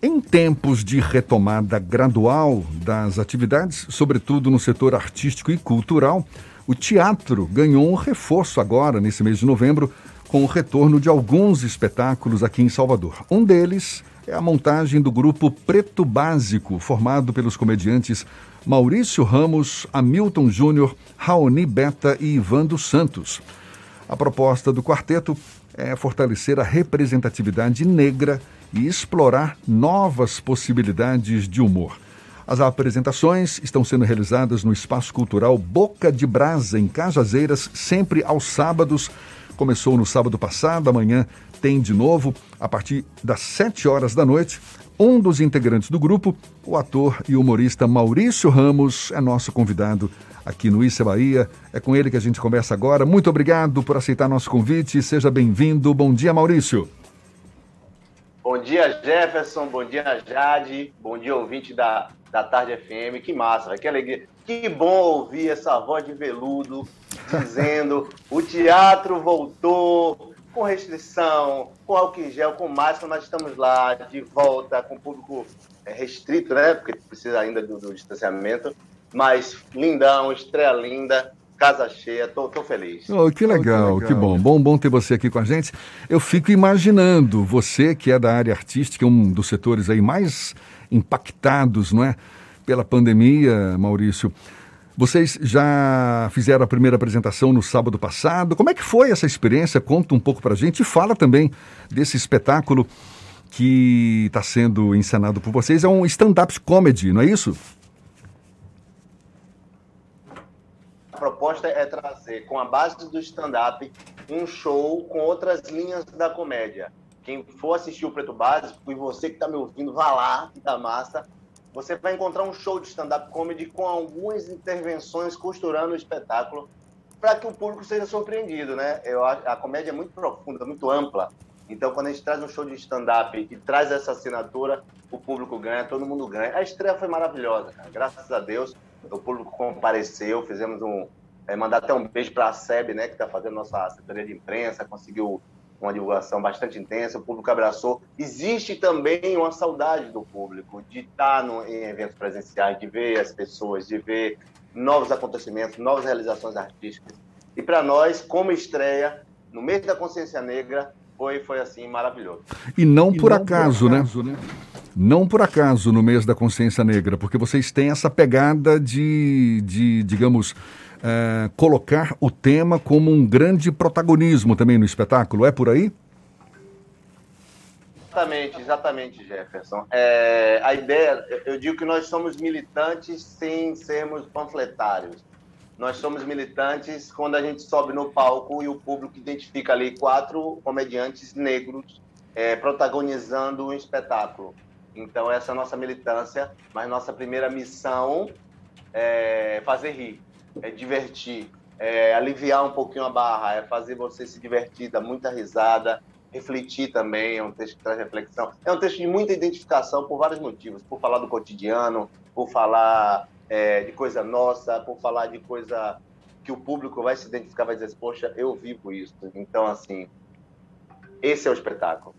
Em tempos de retomada gradual das atividades, sobretudo no setor artístico e cultural, o teatro ganhou um reforço agora, nesse mês de novembro, com o retorno de alguns espetáculos aqui em Salvador. Um deles é a montagem do grupo Preto Básico, formado pelos comediantes Maurício Ramos, Hamilton Júnior, Raoni Beta e Ivan dos Santos. A proposta do quarteto é fortalecer a representatividade negra e explorar novas possibilidades de humor. As apresentações estão sendo realizadas no Espaço Cultural Boca de Brasa, em Cajazeiras, sempre aos sábados. Começou no sábado passado, amanhã tem de novo, a partir das 7 horas da noite. Um dos integrantes do grupo, o ator e humorista Maurício Ramos, é nosso convidado aqui no Issa Bahia. É com ele que a gente conversa agora. Muito obrigado por aceitar nosso convite. Seja bem-vindo. Bom dia, Maurício. Bom dia, Jefferson. Bom dia, Jade. Bom dia, ouvinte da, da Tarde FM. Que massa, que alegria. Que bom ouvir essa voz de veludo dizendo o teatro voltou, com restrição, com álcool em gel, com máscara, nós estamos lá de volta com público é, restrito, né? Porque precisa ainda do, do distanciamento. Mas lindão, estreia linda, casa cheia, tô, tô feliz. Oh, que, legal, oh, que legal, que bom. Bom, bom ter você aqui com a gente. Eu fico imaginando, você que é da área artística, um dos setores aí mais impactados, não é? Pela pandemia, Maurício. Vocês já fizeram a primeira apresentação no sábado passado. Como é que foi essa experiência? Conta um pouco para a gente e fala também desse espetáculo que está sendo encenado por vocês. É um stand-up comedy, não é isso? A proposta é trazer, com a base do stand-up, um show com outras linhas da comédia. Quem for assistir o Preto Básico, e você que está me ouvindo, vá lá, que tá massa você vai encontrar um show de stand-up comedy com algumas intervenções costurando o espetáculo para que o público seja surpreendido, né? Eu, a comédia é muito profunda, muito ampla. Então, quando a gente traz um show de stand-up e traz essa assinatura, o público ganha, todo mundo ganha. A estreia foi maravilhosa, cara. graças a Deus. O público compareceu, fizemos um. É, mandar até um beijo para a SEB, né, que está fazendo nossa assessoria de imprensa, conseguiu uma divulgação bastante intensa, o público abraçou. Existe também uma saudade do público de estar no, em eventos presenciais, de ver as pessoas, de ver novos acontecimentos, novas realizações artísticas. E para nós, como estreia, no mês da consciência negra, foi, foi assim maravilhoso. E não, por, não acaso, por acaso, né? né? Não por acaso no mês da consciência negra, porque vocês têm essa pegada de, de digamos, é, colocar o tema como um grande protagonismo também no espetáculo. É por aí? Exatamente, exatamente, Jefferson. É, a ideia, eu digo que nós somos militantes sem sermos panfletários. Nós somos militantes quando a gente sobe no palco e o público identifica ali quatro comediantes negros é, protagonizando um espetáculo. Então, essa é a nossa militância, mas nossa primeira missão é fazer rir é divertir, é aliviar um pouquinho a barra, é fazer você se divertir, dar muita risada, refletir também, é um texto que traz reflexão. É um texto de muita identificação por vários motivos, por falar do cotidiano, por falar é, de coisa nossa, por falar de coisa que o público vai se identificar, vai dizer, poxa, eu vivo isso. Então, assim, esse é o espetáculo.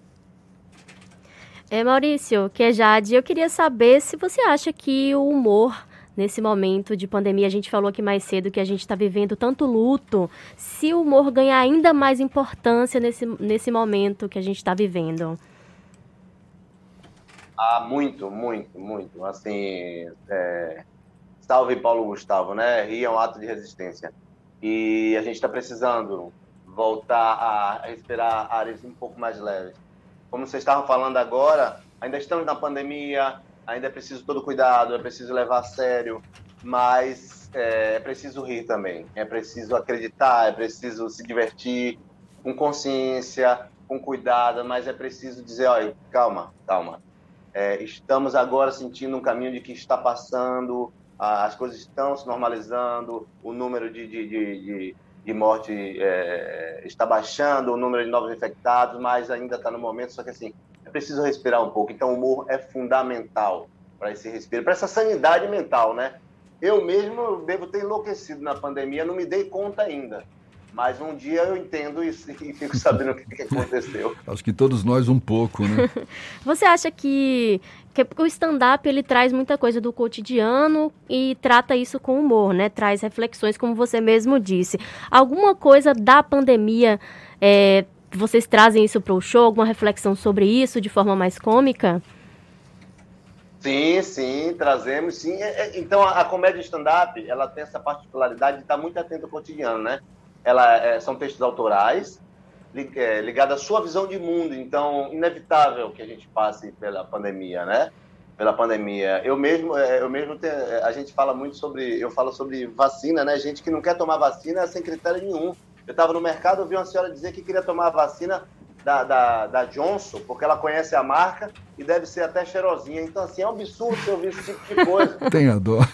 É, Maurício, que é Jade, eu queria saber se você acha que o humor nesse momento de pandemia. A gente falou aqui mais cedo que a gente está vivendo tanto luto. Se o humor ganhar ainda mais importância nesse, nesse momento que a gente está vivendo. Ah, muito, muito, muito. Assim, é... salve Paulo Gustavo, né? Rio é um ato de resistência. E a gente está precisando voltar a respirar ares um pouco mais leves. Como vocês estavam falando agora, ainda estamos na pandemia, ainda é preciso todo cuidado, é preciso levar a sério, mas é, é preciso rir também, é preciso acreditar, é preciso se divertir com consciência, com cuidado, mas é preciso dizer, olha, calma, calma. É, estamos agora sentindo um caminho de que está passando, as coisas estão se normalizando, o número de, de, de, de, morte é, está baixando, o número de novos infectados, mas ainda está no momento, só que assim, é preciso respirar um pouco. Então, o humor é fundamental para esse respiro, para essa sanidade mental, né? Eu mesmo devo ter enlouquecido na pandemia, não me dei conta ainda. Mas um dia eu entendo isso e fico sabendo o que, que aconteceu. Acho que todos nós um pouco, né? Você acha que, que o stand-up ele traz muita coisa do cotidiano e trata isso com humor, né? Traz reflexões, como você mesmo disse. Alguma coisa da pandemia é, vocês trazem isso para o show? Alguma reflexão sobre isso de forma mais cômica? Sim, sim, trazemos, sim. É, é, então, a, a comédia stand-up, ela tem essa particularidade de estar muito atenta ao cotidiano, né? Ela, é, são textos autorais, ligados à sua visão de mundo. Então, inevitável que a gente passe pela pandemia, né? Pela pandemia. Eu mesmo, eu mesmo tenho, a gente fala muito sobre, eu falo sobre vacina, né? Gente que não quer tomar vacina sem critério nenhum. Eu estava no mercado, vi uma senhora dizer que queria tomar vacina da, da, da, Johnson, porque ela conhece a marca e deve ser até cheirosinha. Então, assim, é um absurdo você ouvir esse tipo de coisa. Tem a dor.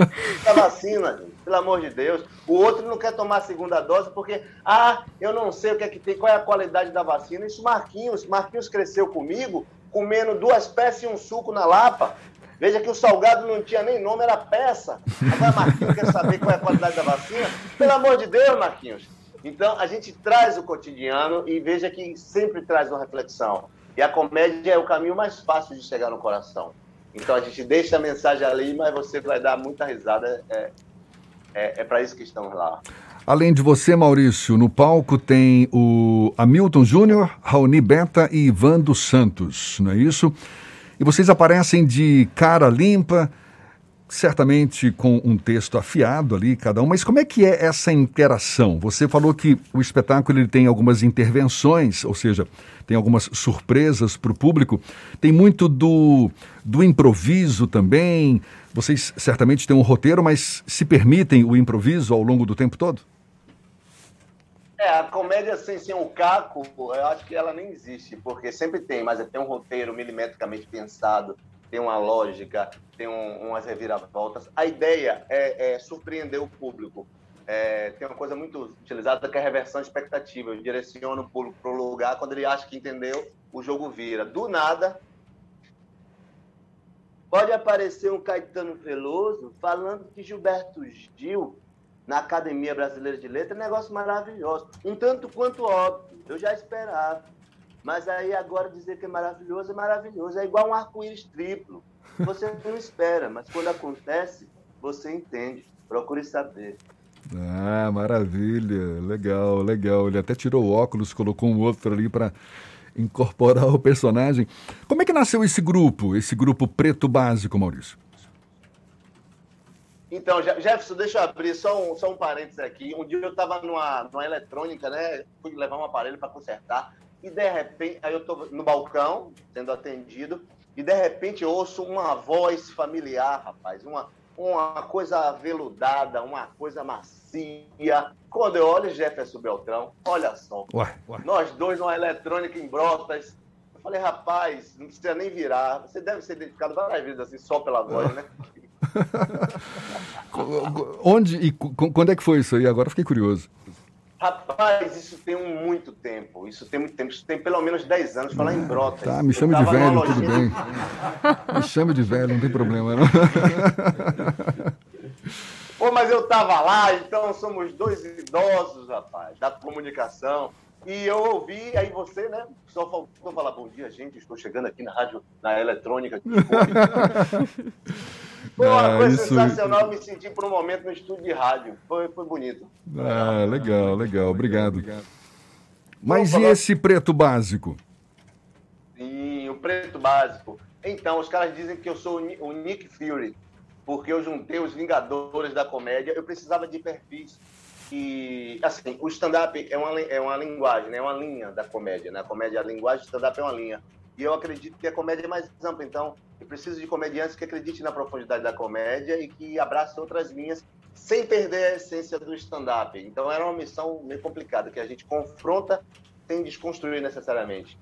A vacina, pelo amor de Deus. O outro não quer tomar a segunda dose porque, ah, eu não sei o que é que tem, qual é a qualidade da vacina. Isso Marquinhos, Marquinhos cresceu comigo comendo duas peças e um suco na Lapa. Veja que o salgado não tinha nem nome, era peça. Agora Marquinhos quer saber qual é a qualidade da vacina? Pelo amor de Deus, Marquinhos. Então, a gente traz o cotidiano e veja que sempre traz uma reflexão. E a comédia é o caminho mais fácil de chegar no coração. Então, a gente deixa a mensagem ali, mas você vai dar muita risada. É, é, é para isso que estamos lá. Além de você, Maurício, no palco tem o Hamilton Júnior, Raoni Beta e Ivan dos Santos, não é isso? E vocês aparecem de cara limpa, certamente com um texto afiado ali, cada um, mas como é que é essa interação? Você falou que o espetáculo ele tem algumas intervenções, ou seja, tem algumas surpresas para o público, tem muito do, do improviso também. Vocês certamente têm um roteiro, mas se permitem o improviso ao longo do tempo todo? É, a comédia sem ser um caco, eu acho que ela nem existe, porque sempre tem, mas é tem um roteiro milimetricamente pensado, tem uma lógica, tem um, umas reviravoltas. A ideia é, é surpreender o público. É, tem uma coisa muito utilizada que é a reversão expectativa. Eu direciono o público para o lugar, quando ele acha que entendeu, o jogo vira. Do nada, pode aparecer um Caetano Veloso falando que Gilberto Gil, na Academia Brasileira de Letras, é um negócio maravilhoso. Um tanto quanto óbvio, eu já esperava. Mas aí agora dizer que é maravilhoso é maravilhoso. É igual um arco-íris triplo. Você não espera, mas quando acontece, você entende. Procure saber. Ah, maravilha. Legal, legal. Ele até tirou o óculos, colocou um outro ali para incorporar o personagem. Como é que nasceu esse grupo, esse grupo preto básico, Maurício? Então, Jefferson, deixa eu abrir só um, só um parênteses aqui. Um dia eu estava numa, numa eletrônica, né? Fui levar um aparelho para consertar e de repente, aí eu estou no balcão, sendo atendido, e de repente eu ouço uma voz familiar, rapaz, uma, uma coisa aveludada, uma coisa macia. Quando eu olho Jefferson Beltrão, olha só, ué, ué. nós dois numa eletrônica em Brotas, eu falei, rapaz, não precisa nem virar, você deve ser identificado várias vezes assim, só pela voz, né? Onde e quando é que foi isso aí? Agora fiquei curioso. Rapaz, isso tem um muito tempo. Isso tem muito tempo. Isso tem pelo menos 10 anos. Falar em brotas. Tá, me chame de velho, tudo bem. me chame de velho, não tem problema, não. Pô, mas eu tava lá, então somos dois idosos, rapaz, da comunicação. E eu ouvi, aí você, né? Só faltou falar bom dia, gente. Estou chegando aqui na rádio, na eletrônica. Foi uma ah, coisa isso... sensacional me sentir por um momento no estúdio de rádio. Foi, foi bonito. Ah, legal, legal. Obrigado. Obrigado. Mas Vamos e falar... esse preto básico? Sim, o preto básico. Então, os caras dizem que eu sou o Nick Fury, porque eu juntei os Vingadores da comédia. Eu precisava de perfis. E, assim, o stand-up é uma, é uma linguagem, né? é uma linha da comédia. Né? A comédia é a linguagem, o stand-up é uma linha. E eu acredito que a comédia é mais ampla. Então, eu preciso de comediantes que acreditem na profundidade da comédia e que abracem outras linhas sem perder a essência do stand-up. Então, era uma missão meio complicada, que a gente confronta sem desconstruir necessariamente.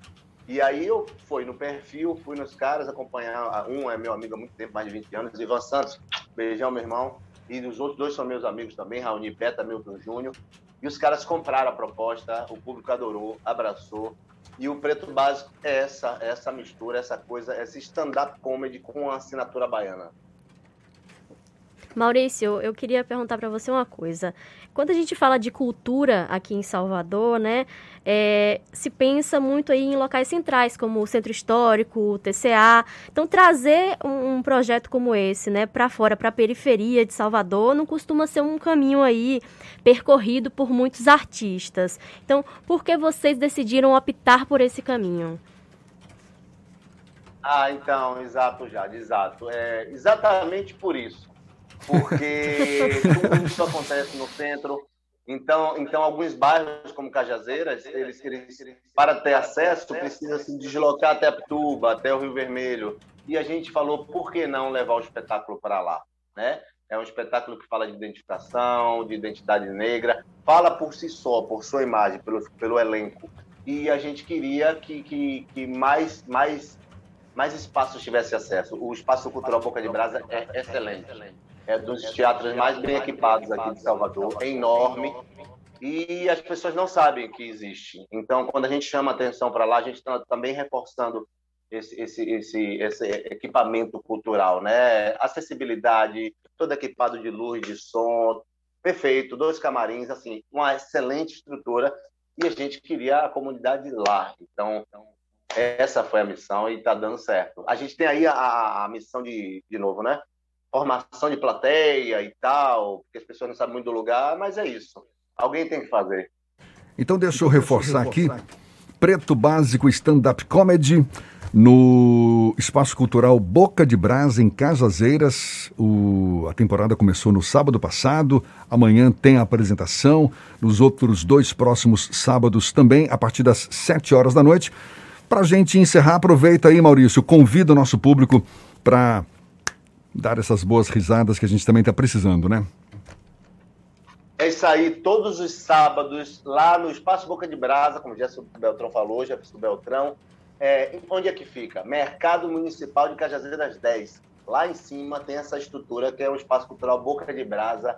E aí eu fui no perfil, fui nos caras acompanhar. Um é meu amigo há muito tempo, mais de 20 anos, Ivan Santos. Beijão, meu irmão. E os outros dois são meus amigos também, Raoni Beta, Milton Júnior. E os caras compraram a proposta, o público adorou, abraçou. E o Preto Básico é essa, essa mistura, essa coisa, esse stand-up comedy com a assinatura baiana. Maurício, eu queria perguntar para você uma coisa. Quando a gente fala de cultura aqui em Salvador, né, é, se pensa muito aí em locais centrais, como o Centro Histórico, o TCA. Então, trazer um, um projeto como esse, né, para fora, para a periferia de Salvador, não costuma ser um caminho aí percorrido por muitos artistas. Então, por que vocês decidiram optar por esse caminho? Ah, então, exato, Jade, exato. É exatamente por isso porque tudo isso acontece no centro. Então, então alguns bairros como Cajazeiras, eles, eles para ter acesso precisam se deslocar até Pituba, até o Rio Vermelho. E a gente falou, por que não levar o espetáculo para lá, né? É um espetáculo que fala de identificação, de identidade negra, fala por si só, por sua imagem, pelo, pelo elenco. E a gente queria que, que, que mais, mais, mais espaços tivesse acesso. O Espaço Cultural Boca de Brasa é excelente é dos teatros mais bem equipados aqui de Salvador, é enorme e as pessoas não sabem que existe. Então, quando a gente chama atenção para lá, a gente está também reforçando esse, esse, esse, esse equipamento cultural, né? Acessibilidade, todo equipado de luz, de som, perfeito, dois camarins, assim, uma excelente estrutura e a gente queria a comunidade lá. Então, essa foi a missão e está dando certo. A gente tem aí a, a missão de, de novo, né? Formação de plateia e tal, porque as pessoas não sabem muito do lugar, mas é isso. Alguém tem que fazer. Então deixa eu reforçar aqui. Preto Básico Stand-Up Comedy no Espaço Cultural Boca de Brasa, em Cajazeiras. O, a temporada começou no sábado passado. Amanhã tem a apresentação. Nos outros dois próximos sábados também, a partir das sete horas da noite. Para a gente encerrar, aproveita aí, Maurício, convida o nosso público para dar essas boas risadas que a gente também está precisando, né? É isso aí, todos os sábados, lá no Espaço Boca de Brasa, como o Jefferson Beltrão falou, Jefferson Beltrão. É, onde é que fica? Mercado Municipal de Cajazeiras 10. Lá em cima tem essa estrutura que é o Espaço Cultural Boca de Brasa.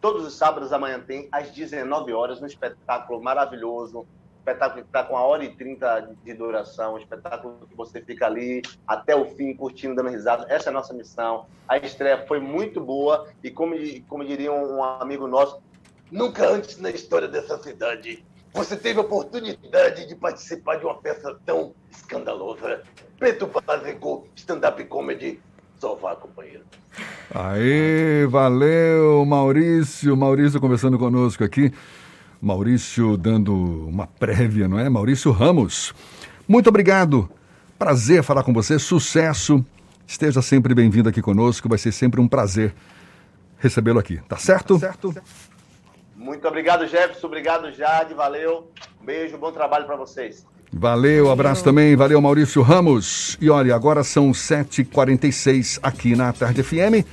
Todos os sábados amanhã tem, às 19 horas, um espetáculo maravilhoso, espetáculo que está com uma hora e trinta de duração, um espetáculo que você fica ali até o fim, curtindo, dando risada. Essa é a nossa missão. A estreia foi muito boa e, como, como diria um amigo nosso, nunca antes na história dessa cidade você teve a oportunidade de participar de uma peça tão escandalosa. Preto Básico, stand-up comedy. Vá, companheiro. Aê, valeu, Maurício. Maurício conversando conosco aqui. Maurício dando uma prévia, não é? Maurício Ramos. Muito obrigado. Prazer falar com você. Sucesso. Esteja sempre bem-vindo aqui conosco. Vai ser sempre um prazer recebê-lo aqui. Tá certo? Tá certo. Muito obrigado, Jefferson. Obrigado, Jade. Valeu. Um beijo, bom trabalho para vocês. Valeu, abraço também. Valeu, Maurício Ramos. E olha, agora são 7h46 aqui na Tarde FM.